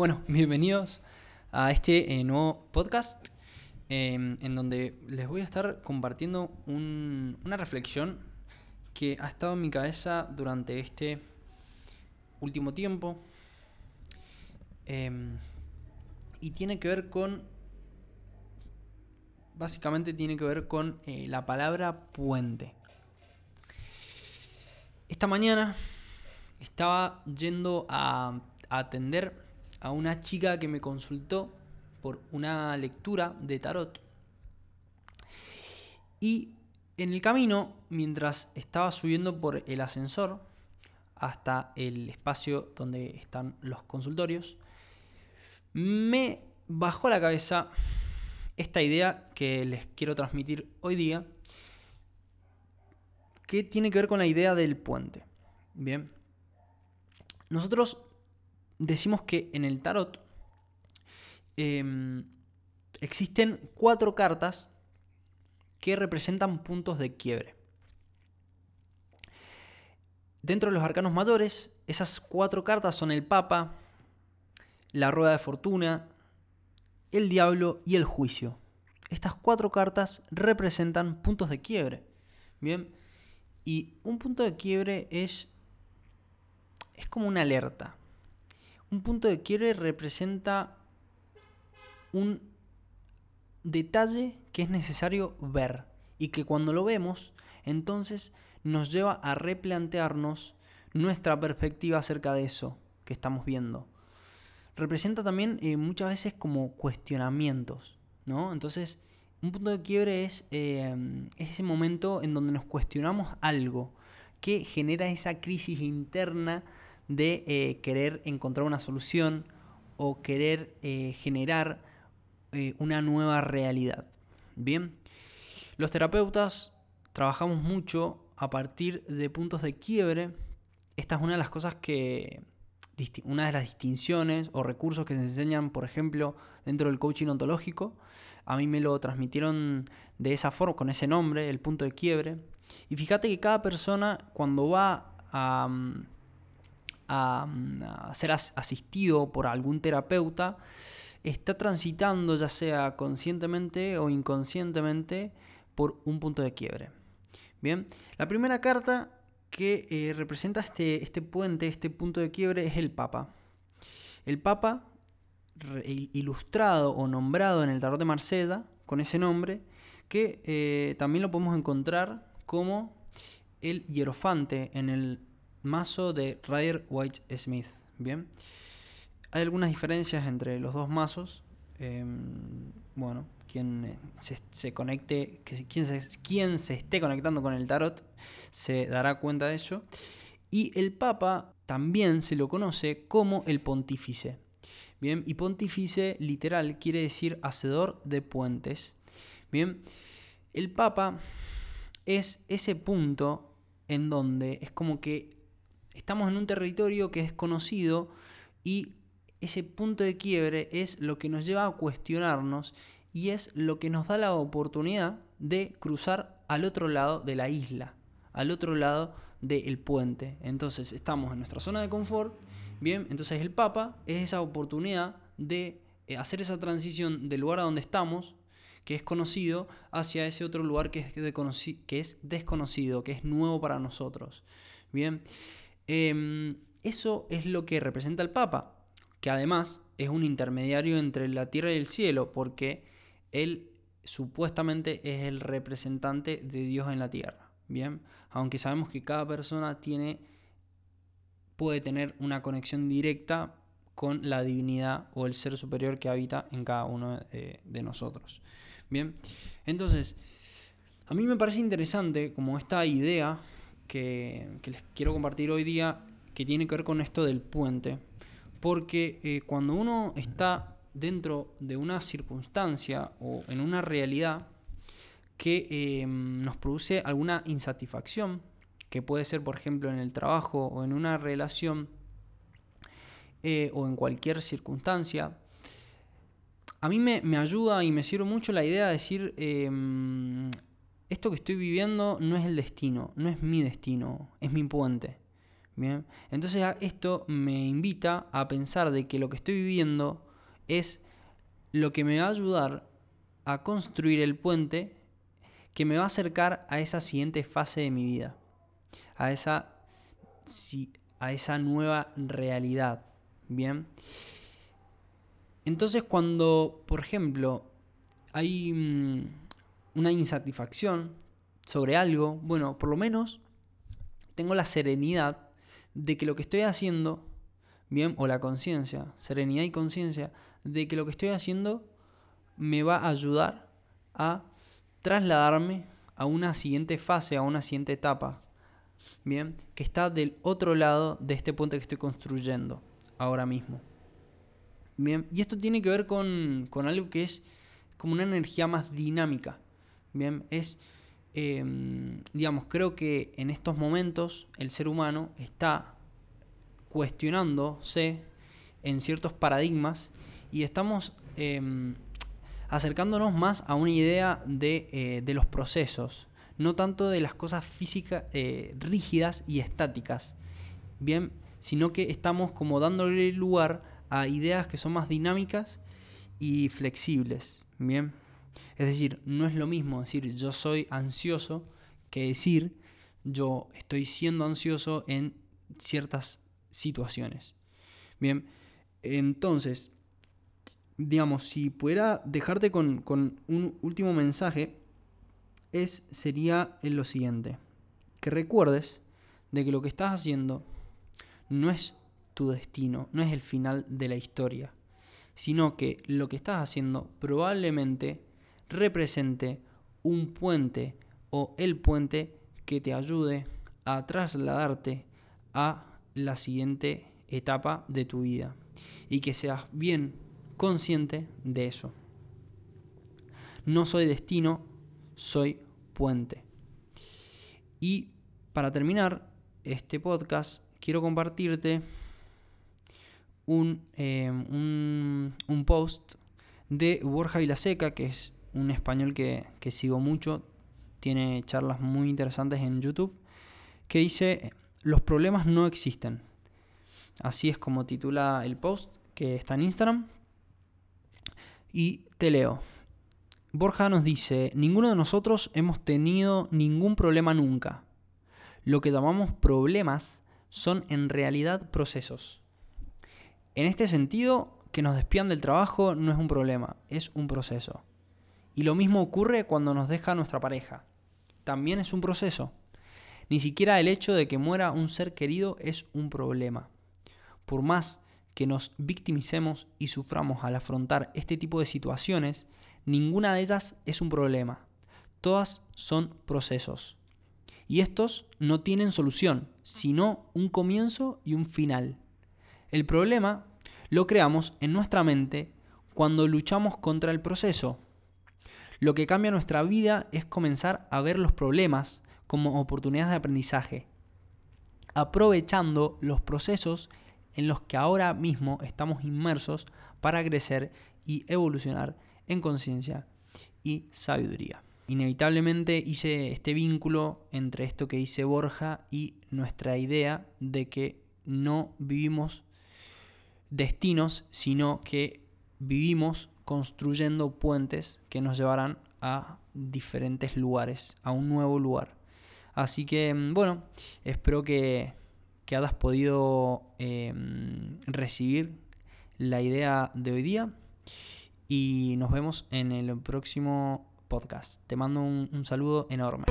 Bueno, bienvenidos a este eh, nuevo podcast em, en donde les voy a estar compartiendo una reflexión que ha estado en mi cabeza durante este último tiempo em, y tiene que ver con, básicamente tiene que ver con eh, la palabra puente. Esta mañana estaba yendo a atender a una chica que me consultó por una lectura de tarot. Y en el camino, mientras estaba subiendo por el ascensor hasta el espacio donde están los consultorios, me bajó la cabeza esta idea que les quiero transmitir hoy día, que tiene que ver con la idea del puente. Bien, nosotros decimos que en el tarot em, existen cuatro cartas que representan puntos de quiebre. Dentro de los arcanos mayores, esas cuatro cartas son el Papa, la Rueda de Fortuna, el Diablo y el Juicio. Estas cuatro cartas representan puntos de quiebre. Bien, y un punto de quiebre es, es como una alerta. Un punto de quiebre representa un detalle que es necesario ver y que cuando lo vemos, entonces nos lleva a replantearnos nuestra perspectiva acerca de eso que estamos viendo. Representa también eh, muchas veces como cuestionamientos, ¿no? Entonces, un punto de quiebre es, eh, es ese momento en donde nos cuestionamos algo que genera esa crisis interna de eh, querer encontrar una solución o querer eh, generar eh, una nueva realidad. Bien, los terapeutas trabajamos mucho a partir de puntos de quiebre. Esta es una de las cosas que, una de las distinciones o recursos que se enseñan, por ejemplo, dentro del coaching ontológico. A mí me lo transmitieron de esa forma, con ese nombre, el punto de quiebre. Y fíjate que cada persona cuando va a mm, a, ser asistido por algún terapeuta, está transitando ya sea conscientemente o inconscientemente por un punto de quiebre. Bien, la primera carta que eh, representa este, este puente, este punto de quiebre, es el Papa. El Papa, ilustrado o nombrado en el tarot de Marsella, con ese nombre, que eh, también lo podemos encontrar como el hierofante en el mazo de Rider White Smith. Bien. Hay algunas diferencias entre los dos mazos. Em, bueno, quien se, conecte, quien se, quien se esté conectando con el tarot se dará cuenta de ello. Y el Papa también se lo conoce como el pontífice. Bien, y pontífice literal quiere decir hacedor de puentes. Bien, el Papa es ese punto en donde es como que estamos en un territorio que es conocido y ese punto de quiebre es lo que nos lleva a cuestionarnos y es lo que nos da la oportunidad de cruzar al otro lado de la isla, al otro lado del puente. Entonces estamos en nuestra zona de confort, bien, entonces el Papa es esa oportunidad de eh, hacer esa transición del lugar a donde estamos, que es conocido, hacia ese otro lugar que es, que es desconocido, que es nuevo para nosotros. Bien, Em, eso es lo que representa el Papa, que además es un intermediario entre la tierra y el cielo, porque él supuestamente es el representante de Dios en la tierra. Bien, aunque sabemos que cada persona tiene puede tener una conexión directa con la divinidad o el ser superior que habita en cada uno de, nosotros. Bien, entonces, a mí me parece interesante como esta idea que, les quiero compartir hoy día que tiene que ver con esto del puente. Porque eh, cuando uno está dentro de una circunstancia o en una realidad que eh, nos produce alguna insatisfacción, que puede ser por ejemplo en el trabajo o en una relación eh, o en cualquier circunstancia, a mí me, me, ayuda y me sirve mucho la idea de decir, esto que estoy viviendo no es el destino, no es mi destino, es mi puente. Bien, entonces esto me invita a pensar de que lo que estoy viviendo es lo que me va a ayudar a construir el puente que me va a acercar a esa siguiente fase de mi vida, a esa, a esa nueva realidad. Bien. Entonces cuando, por ejemplo, hay mm, una insatisfacción sobre algo, bueno, por lo menos tengo la serenidad de que lo que estoy haciendo, bien, o la conciencia, serenidad y conciencia, de que lo que estoy haciendo me va a ayudar a trasladarme a una siguiente fase, a una siguiente etapa, bien, que está del otro lado de este puente que estoy construyendo ahora mismo. Bien, y esto tiene que ver con, con algo que es como una energía más dinámica. Bien, es, em, digamos, creo que en estos momentos el ser humano está cuestionándose en ciertos paradigmas y estamos em, acercándonos más a una idea eh, de, los procesos, no tanto de las cosas físicas eh, rígidas y estáticas, bien, sino que estamos como dándole lugar a ideas que son más dinámicas y flexibles, bien. Es decir, no es lo mismo decir yo soy ansioso que decir yo estoy siendo ansioso en ciertas situaciones. Bien, entonces, digamos, si pudiera dejarte con, un último mensaje, es, sería lo siguiente. Que recuerdes de que lo que estás haciendo no es tu destino, no es el final de la historia, sino que lo que estás haciendo probablemente represente un puente o el puente que te ayude a trasladarte a la siguiente etapa de tu vida y que seas bien consciente de eso. No soy destino, soy puente. Y para terminar este podcast, quiero compartirte un, em, un, post de Borja Vilaseca, que es un español que, sigo mucho, tiene charlas muy interesantes en YouTube, que dice, los problemas no existen. Así es como titula el post que está en Instagram. Y te leo. Borja nos dice, ninguno de nosotros hemos tenido ningún problema nunca. Lo que llamamos problemas son en realidad procesos. En este sentido, que nos despidan del trabajo no es un problema, es un proceso. Y lo mismo ocurre cuando nos deja nuestra pareja. También es un proceso. Ni siquiera el hecho de que muera un ser querido es un problema. Por más que nos victimicemos y suframos al afrontar este tipo de situaciones, ninguna de ellas es un problema. Todas son procesos. Y estos no tienen solución, sino un comienzo y un final. El problema lo creamos en nuestra mente cuando luchamos contra el proceso. Lo que cambia nuestra vida es comenzar a ver los problemas como oportunidades de aprendizaje, aprovechando los procesos en los que ahora mismo estamos inmersos para crecer y evolucionar en conciencia y sabiduría. Inevitablemente hice este vínculo entre esto que dice Borja y nuestra idea de que no vivimos destinos, sino que vivimos construyendo puentes que nos llevarán a diferentes lugares, a un nuevo lugar. Así que, mm, bueno, espero que, que hayas podido em, recibir la idea de hoy día y nos vemos en el próximo podcast. Te mando un saludo enorme.